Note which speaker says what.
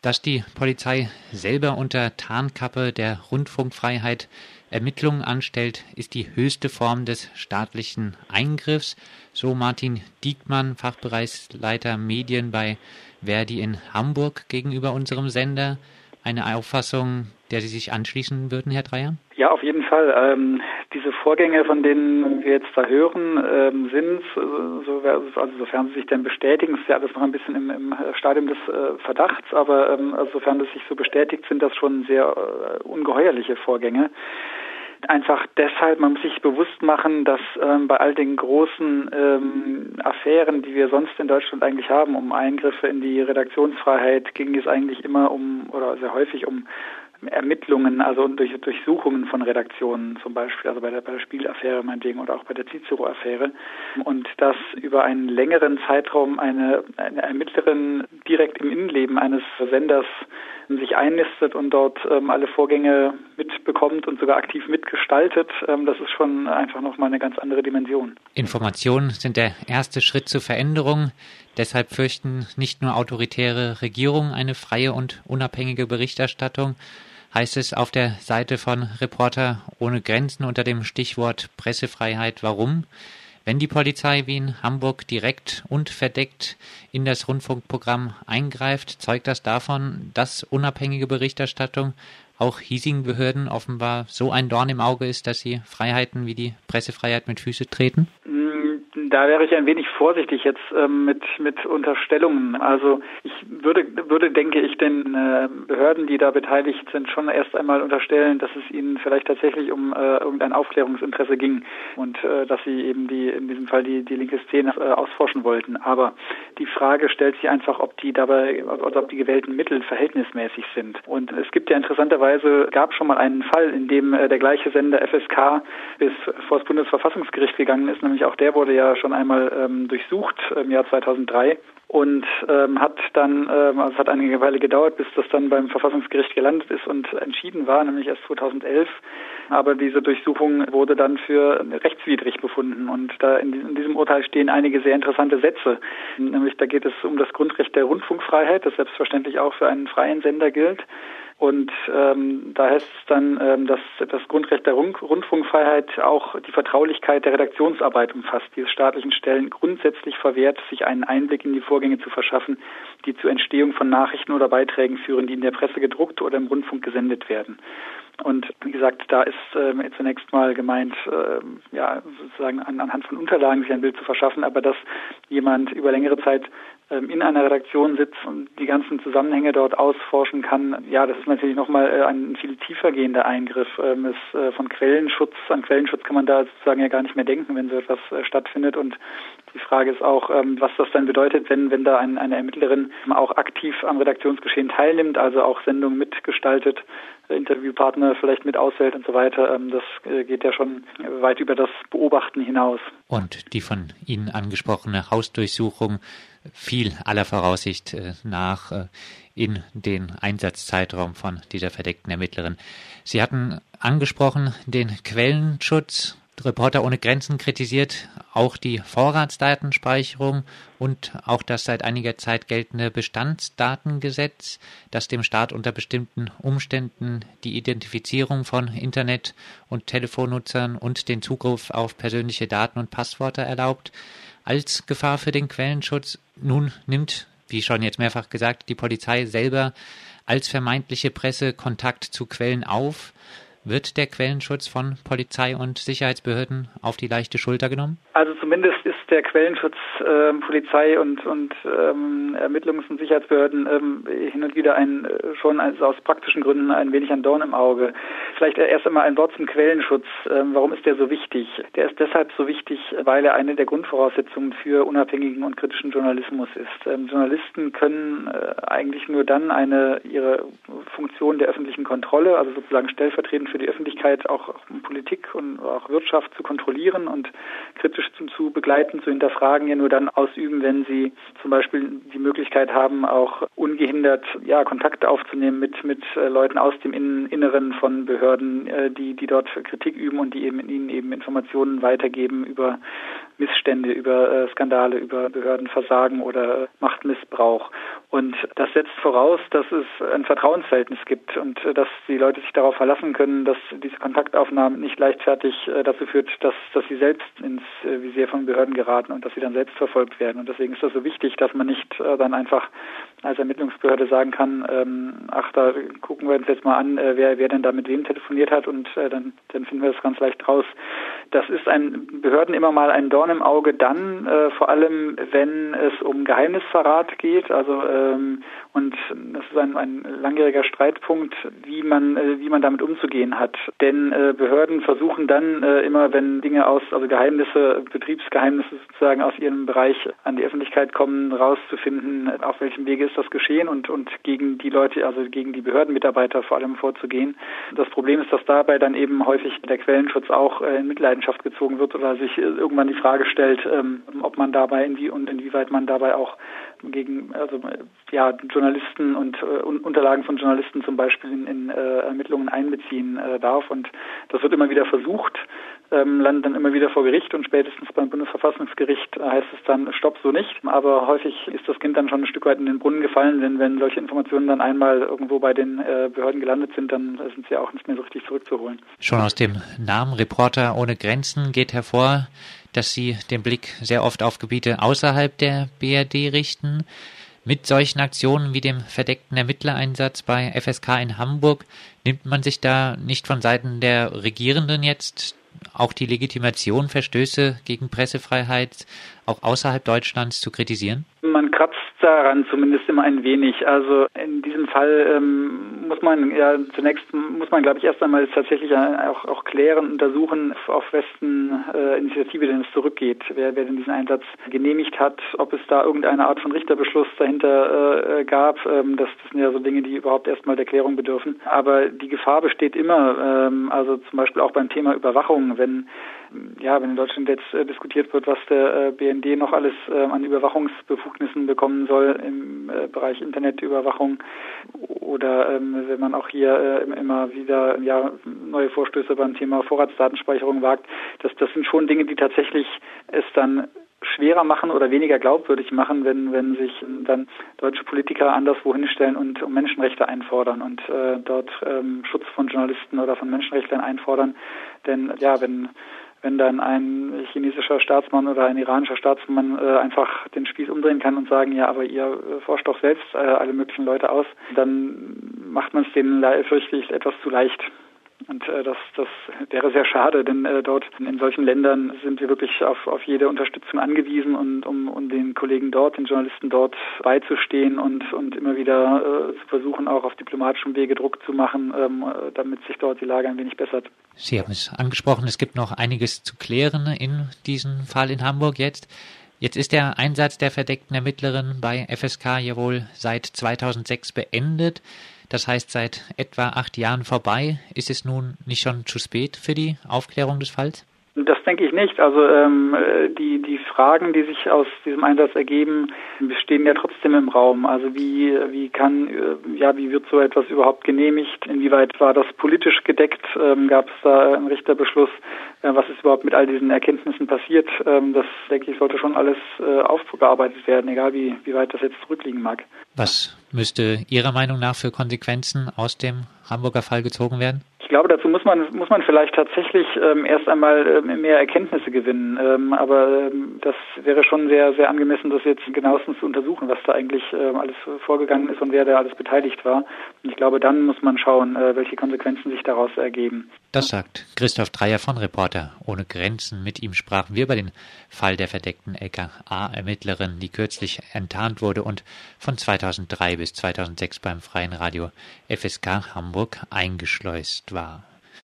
Speaker 1: Dass die Polizei selber unter Tarnkappe der Rundfunkfreiheit Ermittlungen anstellt, ist die höchste Form des staatlichen Eingriffs, so Martin Diekmann, Fachbereichsleiter Medien bei Verdi in Hamburg gegenüber unserem Sender. Eine Auffassung, der Sie sich anschließen würden, Herr Dreier?
Speaker 2: Ja, auf jeden Fall. Ähm, diese Vorgänge, von denen wir jetzt da hören, ähm, sind, so, also sofern sie sich denn bestätigen, ist ja alles noch ein bisschen im, im Stadium des äh, Verdachts, aber ähm, also sofern das sich so bestätigt, sind das schon sehr äh, ungeheuerliche Vorgänge. Einfach deshalb, man muss sich bewusst machen, dass ähm, bei all den großen ähm, Affären, die wir sonst in Deutschland eigentlich haben, um Eingriffe in die Redaktionsfreiheit, ging es eigentlich immer um oder sehr häufig um Ermittlungen, also durch Durchsuchungen von Redaktionen zum Beispiel, also bei der, bei der Spielaffäre meinetwegen oder auch bei der Cicero-Affäre. Und dass über einen längeren Zeitraum eine, eine Ermittlerin direkt im Innenleben eines Senders sich einnistet und dort ähm, alle Vorgänge mitbekommt und sogar aktiv mitgestaltet, ähm, das ist schon einfach nochmal eine ganz andere Dimension.
Speaker 1: Informationen sind der erste Schritt zur Veränderung. Deshalb fürchten nicht nur autoritäre Regierungen eine freie und unabhängige Berichterstattung, heißt es auf der Seite von Reporter ohne Grenzen unter dem Stichwort Pressefreiheit. Warum? Wenn die Polizei wie in Hamburg direkt und verdeckt in das Rundfunkprogramm eingreift, zeugt das davon, dass unabhängige Berichterstattung auch hiesigen Behörden offenbar so ein Dorn im Auge ist, dass sie Freiheiten wie die Pressefreiheit mit Füße treten?
Speaker 2: Da wäre ich ein wenig vorsichtig jetzt ähm, mit, mit Unterstellungen. Also ich würde, würde, denke ich, den äh, Behörden, die da beteiligt sind, schon erst einmal unterstellen, dass es ihnen vielleicht tatsächlich um äh, irgendein Aufklärungsinteresse ging und äh, dass sie eben die, in diesem Fall die, die linke Szene äh, ausforschen wollten. Aber die Frage stellt sich einfach, ob die dabei, also ob die gewählten Mittel verhältnismäßig sind. Und es gibt ja interessanterweise, gab schon mal einen Fall, in dem äh, der gleiche Sender FSK bis vor das Bundesverfassungsgericht gegangen ist, nämlich auch der wurde ja schon einmal ähm, durchsucht im Jahr 2003 und ähm, hat dann, ähm, also es hat einige Weile gedauert, bis das dann beim Verfassungsgericht gelandet ist und entschieden war, nämlich erst 2011. Aber diese Durchsuchung wurde dann für rechtswidrig befunden und da in, in diesem Urteil stehen einige sehr interessante Sätze. Nämlich da geht es um das Grundrecht der Rundfunkfreiheit, das selbstverständlich auch für einen freien Sender gilt. Und ähm, da heißt es dann, ähm, dass das Grundrecht der Rund Rundfunkfreiheit auch die Vertraulichkeit der Redaktionsarbeit umfasst, die es staatlichen Stellen grundsätzlich verwehrt, sich einen Einblick in die Vorgänge zu verschaffen, die zur Entstehung von Nachrichten oder Beiträgen führen, die in der Presse gedruckt oder im Rundfunk gesendet werden. Und wie gesagt, da ist ähm, zunächst mal gemeint, ähm, ja, sozusagen an, anhand von Unterlagen sich ein Bild zu verschaffen, aber dass jemand über längere Zeit in einer Redaktion sitzt und die ganzen Zusammenhänge dort ausforschen kann, ja, das ist natürlich nochmal äh, ein viel tiefer gehender Eingriff. Ähm, es, äh, von Quellenschutz, an Quellenschutz kann man da sozusagen ja gar nicht mehr denken, wenn so etwas äh, stattfindet. Und die Frage ist auch, ähm, was das dann bedeutet, wenn, wenn da ein, eine Ermittlerin auch aktiv am Redaktionsgeschehen teilnimmt, also auch Sendungen mitgestaltet, Interviewpartner vielleicht mit auswählt und so weiter. Ähm, das geht ja schon weit über das Beobachten hinaus.
Speaker 1: Und die von Ihnen angesprochene Hausdurchsuchung fiel aller Voraussicht äh, nach äh, in den Einsatzzeitraum von dieser verdeckten Ermittlerin. Sie hatten angesprochen den Quellenschutz Reporter ohne Grenzen kritisiert auch die Vorratsdatenspeicherung und auch das seit einiger Zeit geltende Bestandsdatengesetz, das dem Staat unter bestimmten Umständen die Identifizierung von Internet- und Telefonnutzern und den Zugriff auf persönliche Daten und Passwörter erlaubt, als Gefahr für den Quellenschutz. Nun nimmt, wie schon jetzt mehrfach gesagt, die Polizei selber als vermeintliche Presse Kontakt zu Quellen auf. Wird der Quellenschutz von Polizei und Sicherheitsbehörden auf die leichte Schulter genommen?
Speaker 2: Also zumindest ist der Quellenschutz äh, Polizei und, und ähm, Ermittlungs- und Sicherheitsbehörden ähm, hin und wieder ein äh, schon also aus praktischen Gründen ein wenig ein Dorn im Auge. Vielleicht erst einmal ein Wort zum Quellenschutz. Ähm, warum ist der so wichtig? Der ist deshalb so wichtig, weil er eine der Grundvoraussetzungen für unabhängigen und kritischen Journalismus ist. Ähm, Journalisten können äh, eigentlich nur dann eine ihre Funktion der öffentlichen Kontrolle, also sozusagen stellvertretend für die Öffentlichkeit auch Politik und auch Wirtschaft zu kontrollieren und kritisch zu, zu begleiten, zu hinterfragen, ja nur dann ausüben, wenn sie zum Beispiel die Möglichkeit haben, auch ungehindert ja, Kontakte aufzunehmen mit, mit äh, Leuten aus dem Inneren von Behörden, äh, die, die dort Kritik üben und die eben ihnen eben Informationen weitergeben über Missstände, über äh, Skandale, über Behördenversagen oder Machtmissbrauch. Und das setzt voraus, dass es ein Vertrauensverhältnis gibt und äh, dass die Leute sich darauf verlassen können, dass diese Kontaktaufnahme nicht leichtfertig äh, dazu führt, dass, dass sie selbst ins äh, Visier von Behörden geraten und dass sie dann selbst verfolgt werden. Und deswegen ist das so wichtig, dass man nicht äh, dann einfach als Ermittlungsbehörde sagen kann, ähm, ach, da gucken wir uns jetzt mal an, äh, wer, wer denn da mit wem telefoniert hat und äh, dann, dann finden wir das ganz leicht raus. Das ist ein Behörden immer mal ein Dorn im Auge dann, äh, vor allem wenn es um Geheimnisverrat geht, also ähm, und das ist ein, ein langjähriger Streitpunkt, wie man äh, wie man damit umzugehen hat. Denn äh, Behörden versuchen dann äh, immer, wenn Dinge aus also Geheimnisse, Betriebsgeheimnisse sozusagen aus ihrem Bereich an die Öffentlichkeit kommen, rauszufinden, auf welchem Wege ist das geschehen und und gegen die Leute, also gegen die Behördenmitarbeiter vor allem vorzugehen. Das Problem ist, dass dabei dann eben häufig der Quellenschutz auch äh, in Mitleidenschaft gezogen wird oder sich äh, irgendwann die Frage stellt, ähm, ob man dabei inwie und inwieweit man dabei auch gegen also ja Journalisten und äh, Unterlagen von Journalisten zum Beispiel in, in äh, Ermittlungen einbeziehen äh, darf und das wird immer wieder versucht, ähm, landet dann immer wieder vor Gericht und spätestens beim Bundesverfassungsgericht heißt es dann Stopp so nicht. Aber häufig ist das Kind dann schon ein Stück weit in den Brunnen gefallen, denn wenn solche Informationen dann einmal irgendwo bei den äh, Behörden gelandet sind, dann sind sie auch nicht mehr so richtig zurückzuholen.
Speaker 1: Schon aus dem Namen Reporter ohne Grenzen geht hervor, dass Sie den Blick sehr oft auf Gebiete außerhalb der BRD richten. Mit solchen Aktionen wie dem verdeckten Ermittlereinsatz bei FSK in Hamburg nimmt man sich da nicht von Seiten der Regierenden jetzt auch die Legitimation, Verstöße gegen Pressefreiheit auch außerhalb Deutschlands zu kritisieren?
Speaker 2: Man kratzt daran zumindest immer ein wenig. Also in diesem Fall ähm, muss man ja zunächst muss man glaube ich erst einmal tatsächlich auch, auch klären, untersuchen, auf wessen äh, Initiative denn es zurückgeht, wer, wer denn diesen Einsatz genehmigt hat, ob es da irgendeine Art von Richterbeschluss dahinter äh, gab. Ähm, das, das sind ja so Dinge, die überhaupt erstmal der Klärung bedürfen. Aber die Gefahr besteht immer, ähm, also zum Beispiel auch beim Thema Überwachung, wenn ja, wenn in Deutschland jetzt äh, diskutiert wird, was der äh, BND noch alles äh, an Überwachungsbefugnissen bekommen soll im äh, Bereich Internetüberwachung oder ähm, wenn man auch hier äh, immer wieder ja, neue Vorstöße beim Thema Vorratsdatenspeicherung wagt, das, das sind schon Dinge, die tatsächlich es dann schwerer machen oder weniger glaubwürdig machen, wenn, wenn sich dann deutsche Politiker anderswo hinstellen und um Menschenrechte einfordern und äh, dort ähm, Schutz von Journalisten oder von Menschenrechtlern einfordern. Denn ja, wenn wenn dann ein chinesischer Staatsmann oder ein iranischer Staatsmann äh, einfach den Spieß umdrehen kann und sagen, ja, aber ihr äh, forscht doch selbst äh, alle möglichen Leute aus, dann macht man es denen, fürchte ich, etwas zu leicht. Und äh, das, das wäre sehr schade, denn äh, dort in solchen Ländern sind wir wirklich auf, auf jede Unterstützung angewiesen und um, um den Kollegen dort, den Journalisten dort beizustehen und, und immer wieder äh, zu versuchen, auch auf diplomatischem Wege Druck zu machen, ähm, damit sich dort die Lage ein wenig bessert.
Speaker 1: Sie haben es angesprochen, es gibt noch einiges zu klären in diesem Fall in Hamburg jetzt. Jetzt ist der Einsatz der verdeckten Ermittlerin bei FSK ja wohl seit 2006 beendet. Das heißt, seit etwa acht Jahren vorbei. Ist es nun nicht schon zu spät für die Aufklärung des Falls?
Speaker 2: Das denke ich nicht. Also ähm, die, die Fragen, die sich aus diesem Einsatz ergeben, bestehen ja trotzdem im Raum. Also wie, wie kann, äh, ja, wie wird so etwas überhaupt genehmigt? Inwieweit war das politisch gedeckt? Ähm, Gab es da einen Richterbeschluss? Äh, was ist überhaupt mit all diesen Erkenntnissen passiert? Ähm, das, denke ich, sollte schon alles äh, aufgearbeitet werden, egal wie, wie weit das jetzt zurückliegen mag.
Speaker 1: Was müsste Ihrer Meinung nach für Konsequenzen aus dem Hamburger Fall gezogen werden?
Speaker 2: Ich glaube, dazu muss man muss man vielleicht tatsächlich ähm, erst einmal ähm, mehr Erkenntnisse gewinnen. Ähm, aber ähm, das wäre schon sehr sehr angemessen, das jetzt genauestens zu untersuchen, was da eigentlich ähm, alles vorgegangen ist und wer da alles beteiligt war. Und ich glaube, dann muss man schauen, äh, welche Konsequenzen sich daraus ergeben.
Speaker 1: Das sagt Christoph Dreier von Reporter ohne Grenzen. Mit ihm sprachen wir über den Fall der verdeckten LKA-Ermittlerin, die kürzlich enttarnt wurde und von 2003 bis 2006 beim Freien Radio FSK Hamburg eingeschleust war.